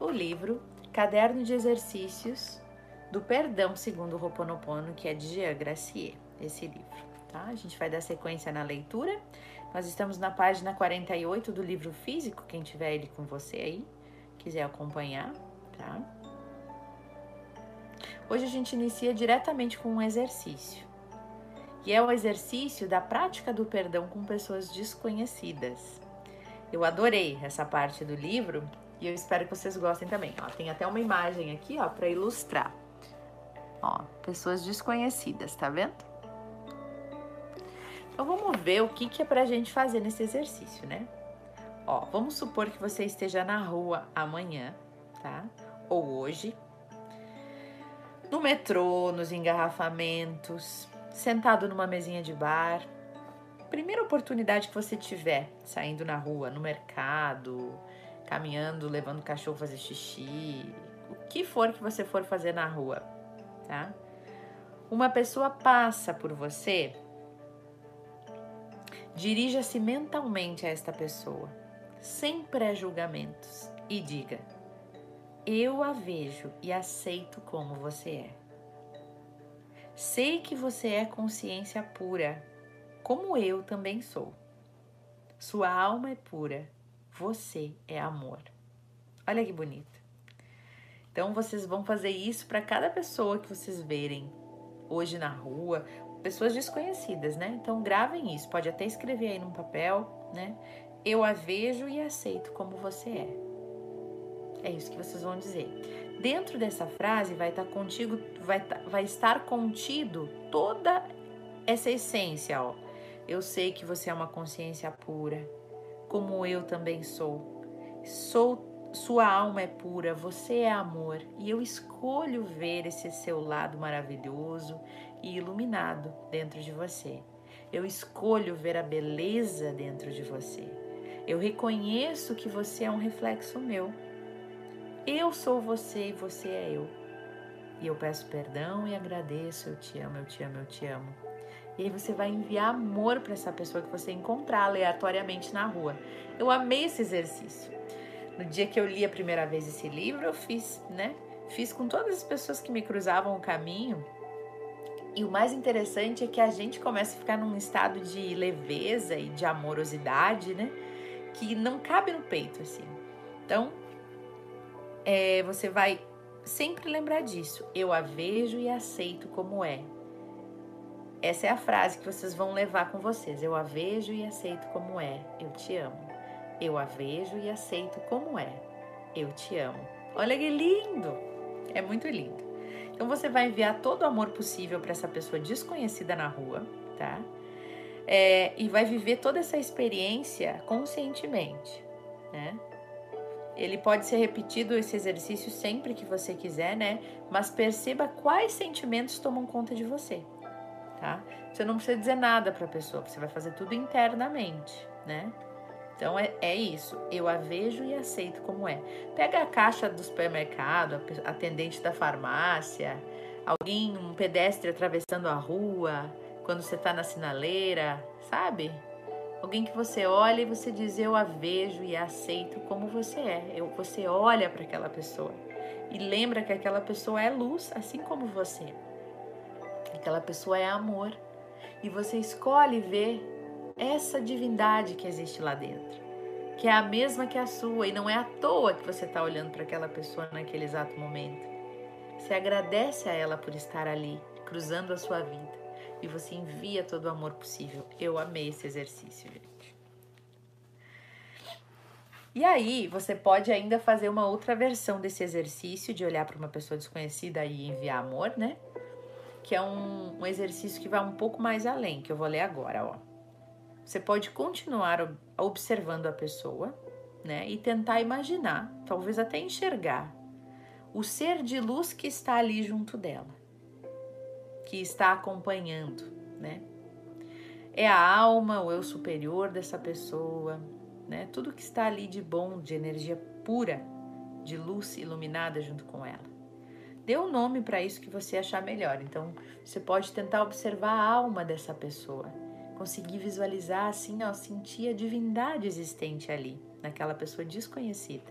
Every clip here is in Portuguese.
o livro Caderno de Exercícios do Perdão segundo o Roponopono, que é de Jean Gracier, esse livro. Tá? A gente vai dar sequência na leitura. Nós estamos na página 48 do livro físico, quem tiver ele com você aí, quiser acompanhar, tá? Hoje a gente inicia diretamente com um exercício. E é o exercício da prática do perdão com pessoas desconhecidas. Eu adorei essa parte do livro e eu espero que vocês gostem também. Ó, tem até uma imagem aqui, ó, para ilustrar. Ó, pessoas desconhecidas, tá vendo? Então vamos ver o que, que é pra gente fazer nesse exercício, né? Ó, vamos supor que você esteja na rua amanhã, tá? Ou hoje, no metrô, nos engarrafamentos, sentado numa mesinha de bar. Primeira oportunidade que você tiver, saindo na rua, no mercado, caminhando, levando o cachorro fazer xixi, o que for que você for fazer na rua, tá? Uma pessoa passa por você, dirija-se mentalmente a esta pessoa, sem pré-julgamentos, e diga: Eu a vejo e aceito como você é. Sei que você é consciência pura, como eu também sou. Sua alma é pura você é amor. Olha que bonito. Então vocês vão fazer isso para cada pessoa que vocês verem hoje na rua, pessoas desconhecidas, né? Então gravem isso, pode até escrever aí num papel, né? Eu a vejo e aceito como você é. É isso que vocês vão dizer. Dentro dessa frase vai estar contigo, vai, tá, vai estar contido toda essa essência, ó. Eu sei que você é uma consciência pura como eu também sou. Sou sua alma é pura, você é amor, e eu escolho ver esse seu lado maravilhoso e iluminado dentro de você. Eu escolho ver a beleza dentro de você. Eu reconheço que você é um reflexo meu. Eu sou você e você é eu. E eu peço perdão e agradeço. Eu te amo, eu te amo, eu te amo. E aí você vai enviar amor para essa pessoa que você encontrar aleatoriamente na rua. Eu amei esse exercício. No dia que eu li a primeira vez esse livro, eu fiz, né? Fiz com todas as pessoas que me cruzavam o caminho. E o mais interessante é que a gente começa a ficar num estado de leveza e de amorosidade, né? Que não cabe no peito, assim. Então, é, você vai sempre lembrar disso. Eu a vejo e aceito como é. Essa é a frase que vocês vão levar com vocês. Eu a vejo e aceito como é. Eu te amo. Eu a vejo e aceito como é. Eu te amo. Olha que lindo! É muito lindo. Então você vai enviar todo o amor possível para essa pessoa desconhecida na rua, tá? É, e vai viver toda essa experiência conscientemente, né? Ele pode ser repetido esse exercício sempre que você quiser, né? Mas perceba quais sentimentos tomam conta de você tá? Você não precisa dizer nada para a pessoa, você vai fazer tudo internamente, né? Então é, é isso, eu a vejo e aceito como é. Pega a caixa do supermercado, a atendente da farmácia, alguém, um pedestre atravessando a rua, quando você está na sinaleira, sabe? Alguém que você olha e você diz eu a vejo e a aceito como você é. Eu, você olha para aquela pessoa e lembra que aquela pessoa é luz, assim como você. Aquela pessoa é amor. E você escolhe ver essa divindade que existe lá dentro, que é a mesma que a sua, e não é à toa que você está olhando para aquela pessoa naquele exato momento. Você agradece a ela por estar ali, cruzando a sua vida, e você envia todo o amor possível. Eu amei esse exercício, gente. E aí, você pode ainda fazer uma outra versão desse exercício de olhar para uma pessoa desconhecida e enviar amor, né? Que é um, um exercício que vai um pouco mais além, que eu vou ler agora, ó. Você pode continuar observando a pessoa, né, e tentar imaginar, talvez até enxergar o ser de luz que está ali junto dela, que está acompanhando, né? É a alma, o eu superior dessa pessoa, né? Tudo que está ali de bom, de energia pura, de luz iluminada junto com ela. Dê um nome para isso que você achar melhor. Então, você pode tentar observar a alma dessa pessoa, conseguir visualizar assim, ó, sentir a divindade existente ali, naquela pessoa desconhecida.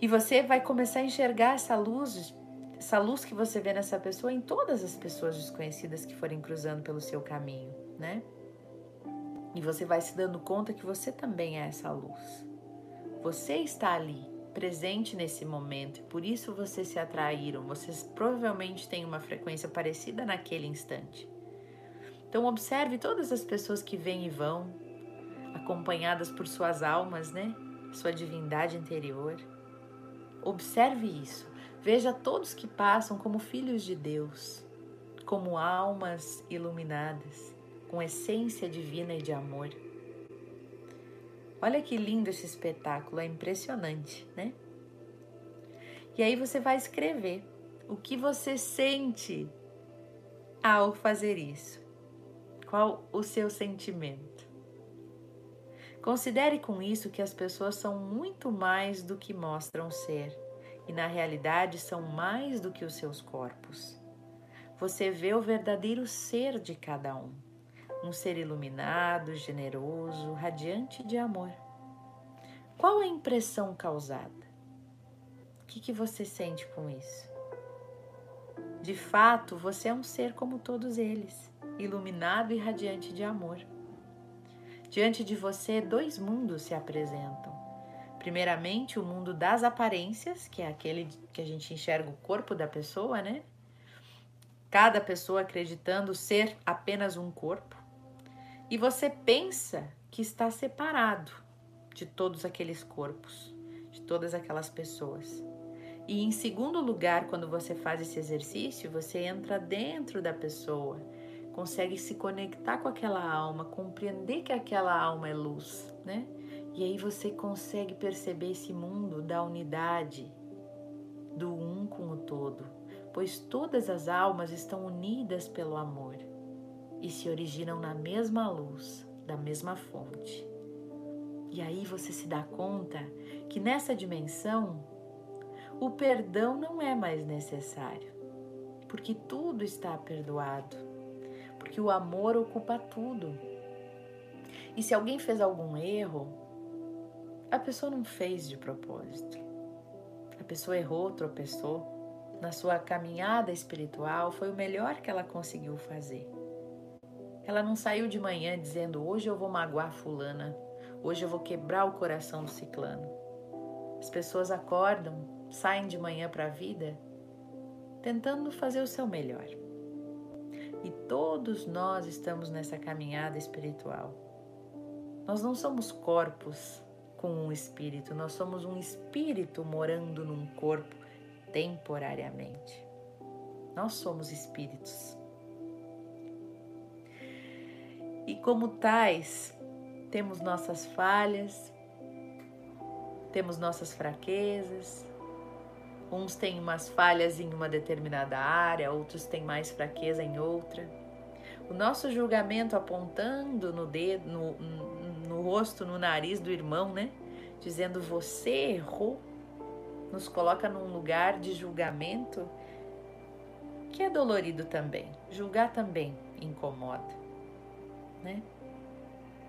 E você vai começar a enxergar essa luz, essa luz que você vê nessa pessoa em todas as pessoas desconhecidas que forem cruzando pelo seu caminho, né? E você vai se dando conta que você também é essa luz. Você está ali, presente nesse momento, por isso vocês se atraíram. Vocês provavelmente têm uma frequência parecida naquele instante. Então observe todas as pessoas que vêm e vão, acompanhadas por suas almas, né? Sua divindade interior. Observe isso. Veja todos que passam como filhos de Deus, como almas iluminadas, com essência divina e de amor. Olha que lindo esse espetáculo, é impressionante, né? E aí você vai escrever o que você sente ao fazer isso. Qual o seu sentimento? Considere com isso que as pessoas são muito mais do que mostram ser e, na realidade, são mais do que os seus corpos. Você vê o verdadeiro ser de cada um, um ser iluminado, generoso, radiante de amor. Qual a impressão causada? O que, que você sente com isso? De fato, você é um ser como todos eles iluminado e radiante de amor. Diante de você, dois mundos se apresentam. Primeiramente, o mundo das aparências, que é aquele que a gente enxerga o corpo da pessoa, né? Cada pessoa acreditando ser apenas um corpo. E você pensa que está separado de todos aqueles corpos, de todas aquelas pessoas. E em segundo lugar, quando você faz esse exercício, você entra dentro da pessoa consegue se conectar com aquela alma, compreender que aquela alma é luz, né? E aí você consegue perceber esse mundo da unidade, do um com o todo, pois todas as almas estão unidas pelo amor e se originam na mesma luz, da mesma fonte. E aí você se dá conta que nessa dimensão o perdão não é mais necessário, porque tudo está perdoado porque o amor ocupa tudo. E se alguém fez algum erro, a pessoa não fez de propósito. A pessoa errou, tropeçou. Na sua caminhada espiritual, foi o melhor que ela conseguiu fazer. Ela não saiu de manhã dizendo: Hoje eu vou magoar Fulana, hoje eu vou quebrar o coração do ciclano. As pessoas acordam, saem de manhã para a vida tentando fazer o seu melhor. E todos nós estamos nessa caminhada espiritual. Nós não somos corpos com um espírito, nós somos um espírito morando num corpo temporariamente. Nós somos espíritos. E como tais, temos nossas falhas, temos nossas fraquezas, Uns têm umas falhas em uma determinada área, outros têm mais fraqueza em outra. O nosso julgamento apontando no dedo, no, no, rosto, no nariz do irmão, né? Dizendo você errou, nos coloca num lugar de julgamento que é dolorido também. Julgar também incomoda, né?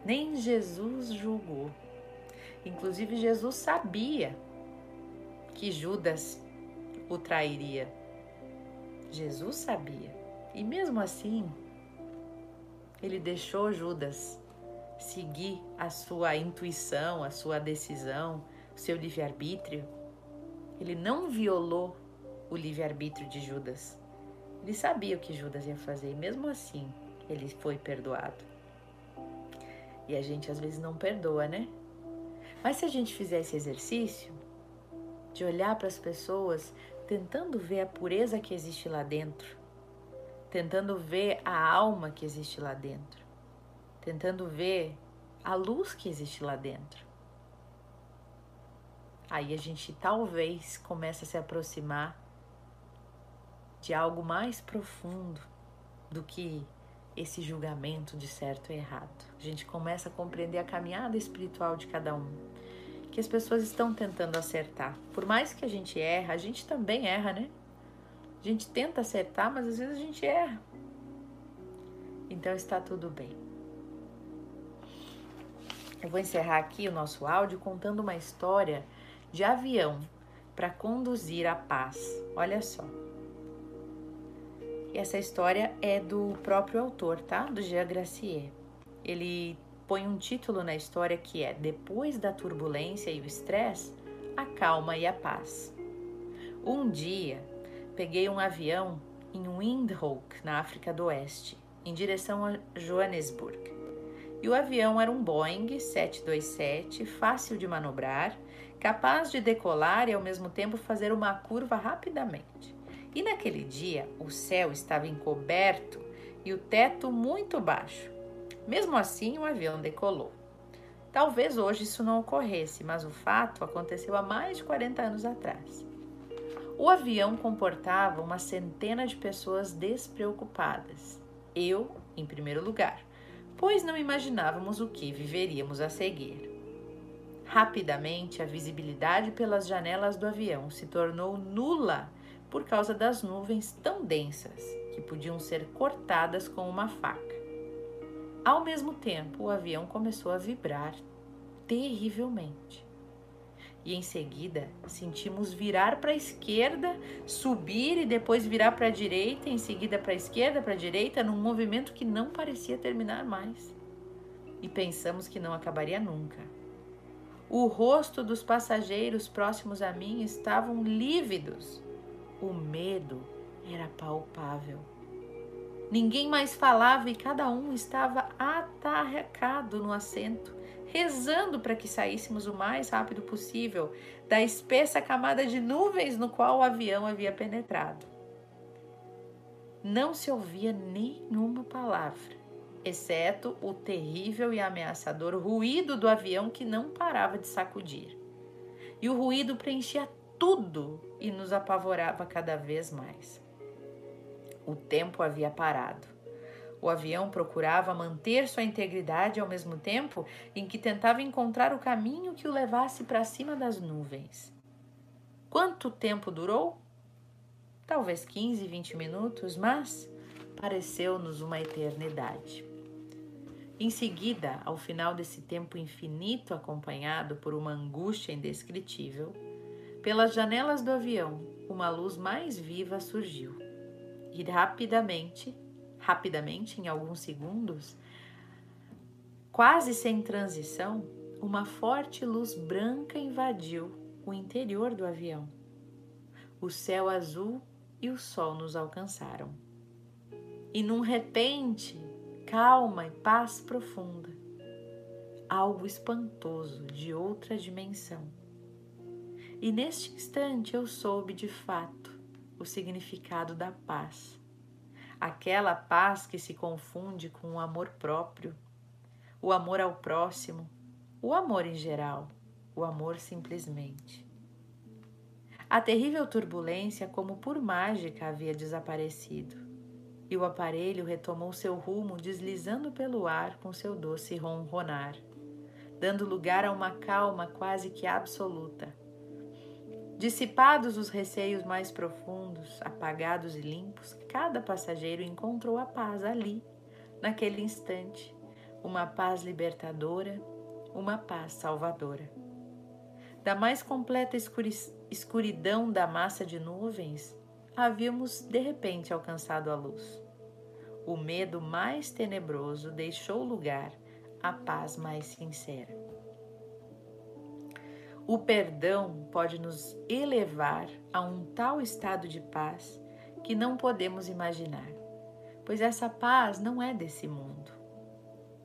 Nem Jesus julgou. Inclusive, Jesus sabia que Judas o trairia. Jesus sabia. E mesmo assim, ele deixou Judas seguir a sua intuição, a sua decisão, o seu livre-arbítrio. Ele não violou o livre-arbítrio de Judas. Ele sabia o que Judas ia fazer e mesmo assim ele foi perdoado. E a gente às vezes não perdoa, né? Mas se a gente fizer esse exercício de olhar para as pessoas tentando ver a pureza que existe lá dentro, tentando ver a alma que existe lá dentro, tentando ver a luz que existe lá dentro. Aí a gente talvez começa a se aproximar de algo mais profundo do que esse julgamento de certo e errado. A gente começa a compreender a caminhada espiritual de cada um que as pessoas estão tentando acertar. Por mais que a gente erra, a gente também erra, né? A gente tenta acertar, mas às vezes a gente erra. Então está tudo bem. Eu vou encerrar aqui o nosso áudio contando uma história de avião para conduzir a paz. Olha só. Essa história é do próprio autor, tá? Do Jean Gracier. Ele põe um título na história que é Depois da turbulência e o estresse, a calma e a paz. Um dia, peguei um avião em Windhoek, na África do Oeste, em direção a Johannesburg. E o avião era um Boeing 727, fácil de manobrar, capaz de decolar e ao mesmo tempo fazer uma curva rapidamente. E naquele dia, o céu estava encoberto e o teto muito baixo. Mesmo assim, o avião decolou. Talvez hoje isso não ocorresse, mas o fato aconteceu há mais de 40 anos atrás. O avião comportava uma centena de pessoas despreocupadas. Eu, em primeiro lugar, pois não imaginávamos o que viveríamos a seguir. Rapidamente, a visibilidade pelas janelas do avião se tornou nula por causa das nuvens tão densas que podiam ser cortadas com uma faca. Ao mesmo tempo, o avião começou a vibrar terrivelmente. E em seguida, sentimos virar para a esquerda, subir e depois virar para a direita, em seguida para a esquerda, para a direita, num movimento que não parecia terminar mais. E pensamos que não acabaria nunca. O rosto dos passageiros próximos a mim estavam lívidos o medo era palpável. Ninguém mais falava e cada um estava atarracado no assento, rezando para que saíssemos o mais rápido possível da espessa camada de nuvens no qual o avião havia penetrado. Não se ouvia nenhuma palavra, exceto o terrível e ameaçador ruído do avião que não parava de sacudir. E o ruído preenchia tudo e nos apavorava cada vez mais. O tempo havia parado. O avião procurava manter sua integridade ao mesmo tempo em que tentava encontrar o caminho que o levasse para cima das nuvens. Quanto tempo durou? Talvez 15, 20 minutos, mas pareceu-nos uma eternidade. Em seguida, ao final desse tempo infinito acompanhado por uma angústia indescritível, pelas janelas do avião, uma luz mais viva surgiu. E rapidamente, rapidamente, em alguns segundos, quase sem transição, uma forte luz branca invadiu o interior do avião. O céu azul e o sol nos alcançaram. E num repente, calma e paz profunda. Algo espantoso de outra dimensão e neste instante eu soube de fato o significado da paz. Aquela paz que se confunde com o amor próprio, o amor ao próximo, o amor em geral, o amor simplesmente. A terrível turbulência, como por mágica, havia desaparecido, e o aparelho retomou seu rumo deslizando pelo ar com seu doce ronronar, dando lugar a uma calma quase que absoluta Dissipados os receios mais profundos, apagados e limpos, cada passageiro encontrou a paz ali, naquele instante, uma paz libertadora, uma paz salvadora. Da mais completa escuridão da massa de nuvens, havíamos de repente alcançado a luz. O medo mais tenebroso deixou lugar à paz mais sincera. O perdão pode nos elevar a um tal estado de paz que não podemos imaginar, pois essa paz não é desse mundo.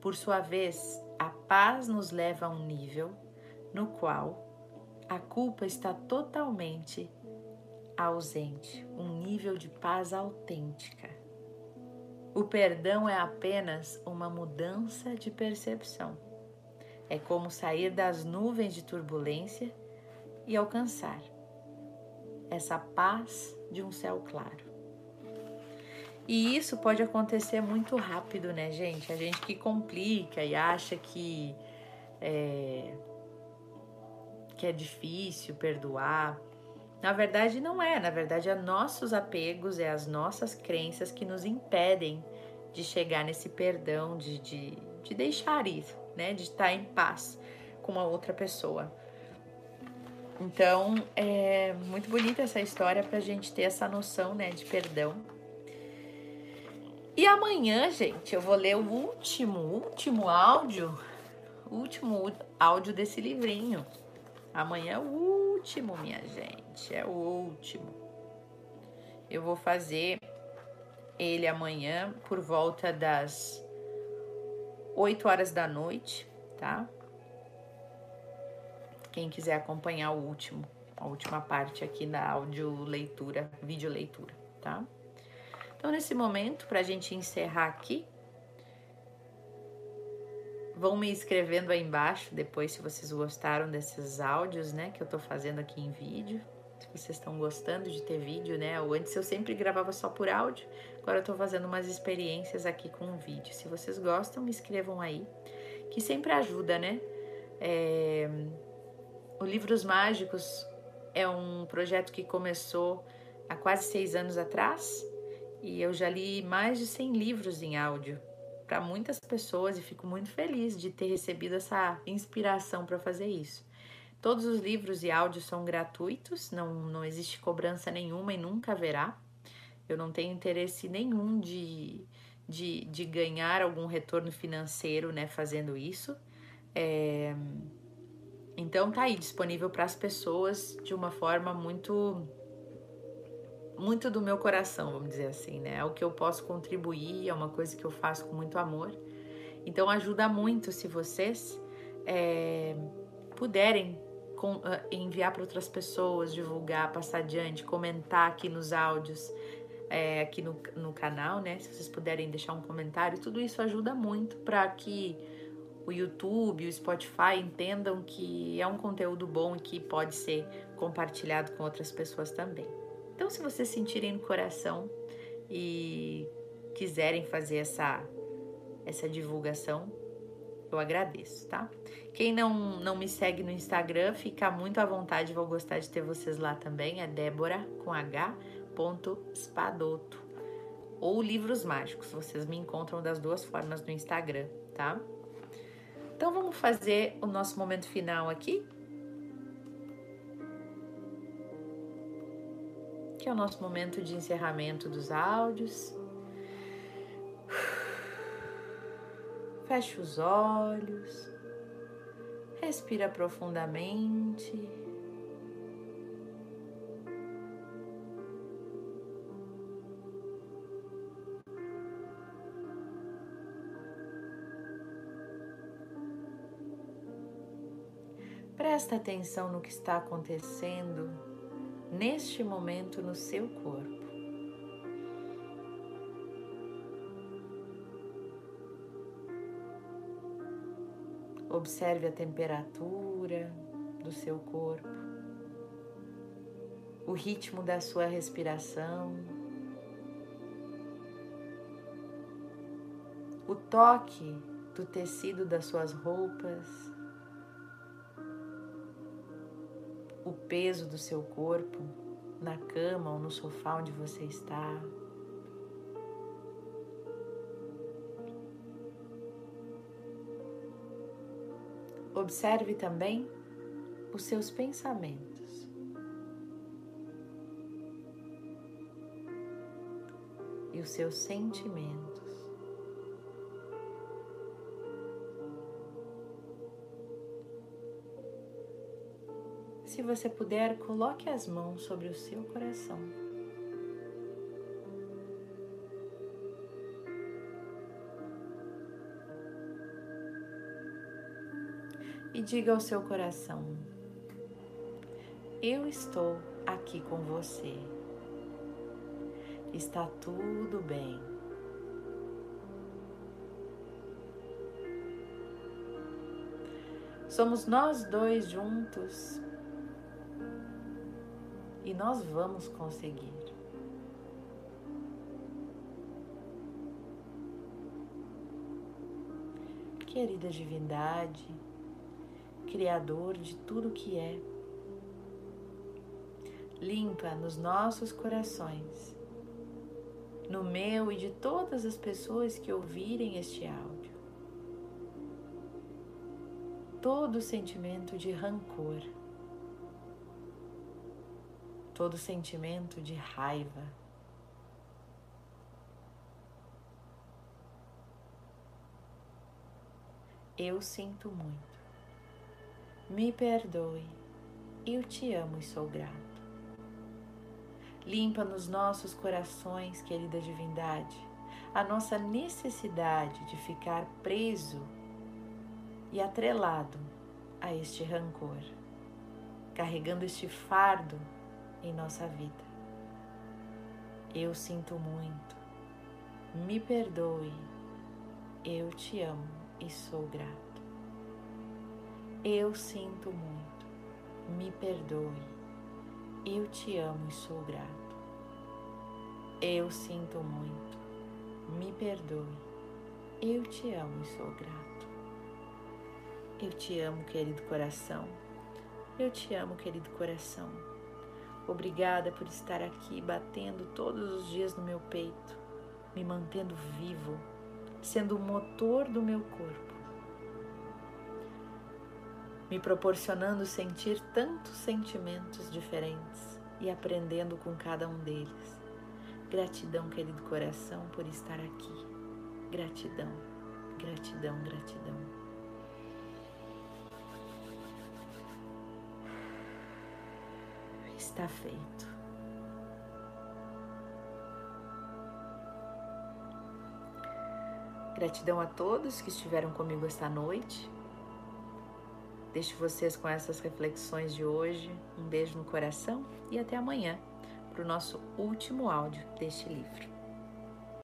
Por sua vez, a paz nos leva a um nível no qual a culpa está totalmente ausente, um nível de paz autêntica. O perdão é apenas uma mudança de percepção é como sair das nuvens de turbulência e alcançar essa paz de um céu claro. E isso pode acontecer muito rápido, né, gente? A gente que complica e acha que é, que é difícil perdoar. Na verdade, não é. Na verdade, é nossos apegos, é as nossas crenças que nos impedem de chegar nesse perdão, de, de, de deixar isso né? De estar em paz com uma outra pessoa. Então, é muito bonita essa história para a gente ter essa noção, né, de perdão. E amanhã, gente, eu vou ler o último, último áudio, último áudio desse livrinho. Amanhã é o último, minha gente, é o último. Eu vou fazer ele amanhã por volta das 8 horas da noite, tá? Quem quiser acompanhar o último, a última parte aqui da áudio leitura, vídeo leitura, tá? Então, nesse momento, para a gente encerrar aqui, vão me escrevendo aí embaixo depois se vocês gostaram desses áudios, né, que eu tô fazendo aqui em vídeo. Vocês estão gostando de ter vídeo, né? Ou antes eu sempre gravava só por áudio, agora eu tô fazendo umas experiências aqui com vídeo. Se vocês gostam, me escrevam aí, que sempre ajuda, né? É o Livros Mágicos é um projeto que começou há quase seis anos atrás e eu já li mais de 100 livros em áudio para muitas pessoas e fico muito feliz de ter recebido essa inspiração para fazer isso. Todos os livros e áudios são gratuitos, não, não existe cobrança nenhuma e nunca haverá. Eu não tenho interesse nenhum de, de, de ganhar algum retorno financeiro né, fazendo isso. É, então tá aí disponível para as pessoas de uma forma muito muito do meu coração, vamos dizer assim, né? É o que eu posso contribuir, é uma coisa que eu faço com muito amor. Então ajuda muito se vocês é, puderem com, ah, enviar para outras pessoas, divulgar, passar adiante, comentar aqui nos áudios, é, aqui no, no canal, né? Se vocês puderem deixar um comentário, tudo isso ajuda muito para que o YouTube, o Spotify entendam que é um conteúdo bom e que pode ser compartilhado com outras pessoas também. Então, se vocês sentirem no coração e quiserem fazer essa, essa divulgação, eu agradeço, tá? Quem não, não me segue no Instagram, fica muito à vontade, vou gostar de ter vocês lá também. É Débora com H. Spadoto ou Livros Mágicos. Vocês me encontram das duas formas no Instagram, tá? Então vamos fazer o nosso momento final aqui. Que é o nosso momento de encerramento dos áudios. Feche os olhos. Respira profundamente. Presta atenção no que está acontecendo neste momento no seu corpo. Observe a temperatura do seu corpo, o ritmo da sua respiração, o toque do tecido das suas roupas. o peso do seu corpo na cama ou no sofá onde você está. Observe também os seus pensamentos. E os seus sentimentos. Se você puder, coloque as mãos sobre o seu coração. E diga ao seu coração: Eu estou aqui com você. Está tudo bem. Somos nós dois juntos e nós vamos conseguir. Querida Divindade, Criador de tudo que é, limpa nos nossos corações, no meu e de todas as pessoas que ouvirem este áudio, todo sentimento de rancor todo sentimento de raiva. Eu sinto muito. Me perdoe. Eu te amo e sou grato. Limpa nos nossos corações, querida divindade, a nossa necessidade de ficar preso e atrelado a este rancor, carregando este fardo em nossa vida. Eu sinto muito, me perdoe, eu te amo e sou grato. Eu sinto muito, me perdoe, eu te amo e sou grato. Eu sinto muito, me perdoe, eu te amo e sou grato. Eu te amo, querido coração. Eu te amo, querido coração. Obrigada por estar aqui batendo todos os dias no meu peito, me mantendo vivo, sendo o motor do meu corpo, me proporcionando sentir tantos sentimentos diferentes e aprendendo com cada um deles. Gratidão, querido coração, por estar aqui. Gratidão, gratidão, gratidão. Está feito. Gratidão a todos que estiveram comigo esta noite. Deixo vocês com essas reflexões de hoje. Um beijo no coração e até amanhã para o nosso último áudio deste livro.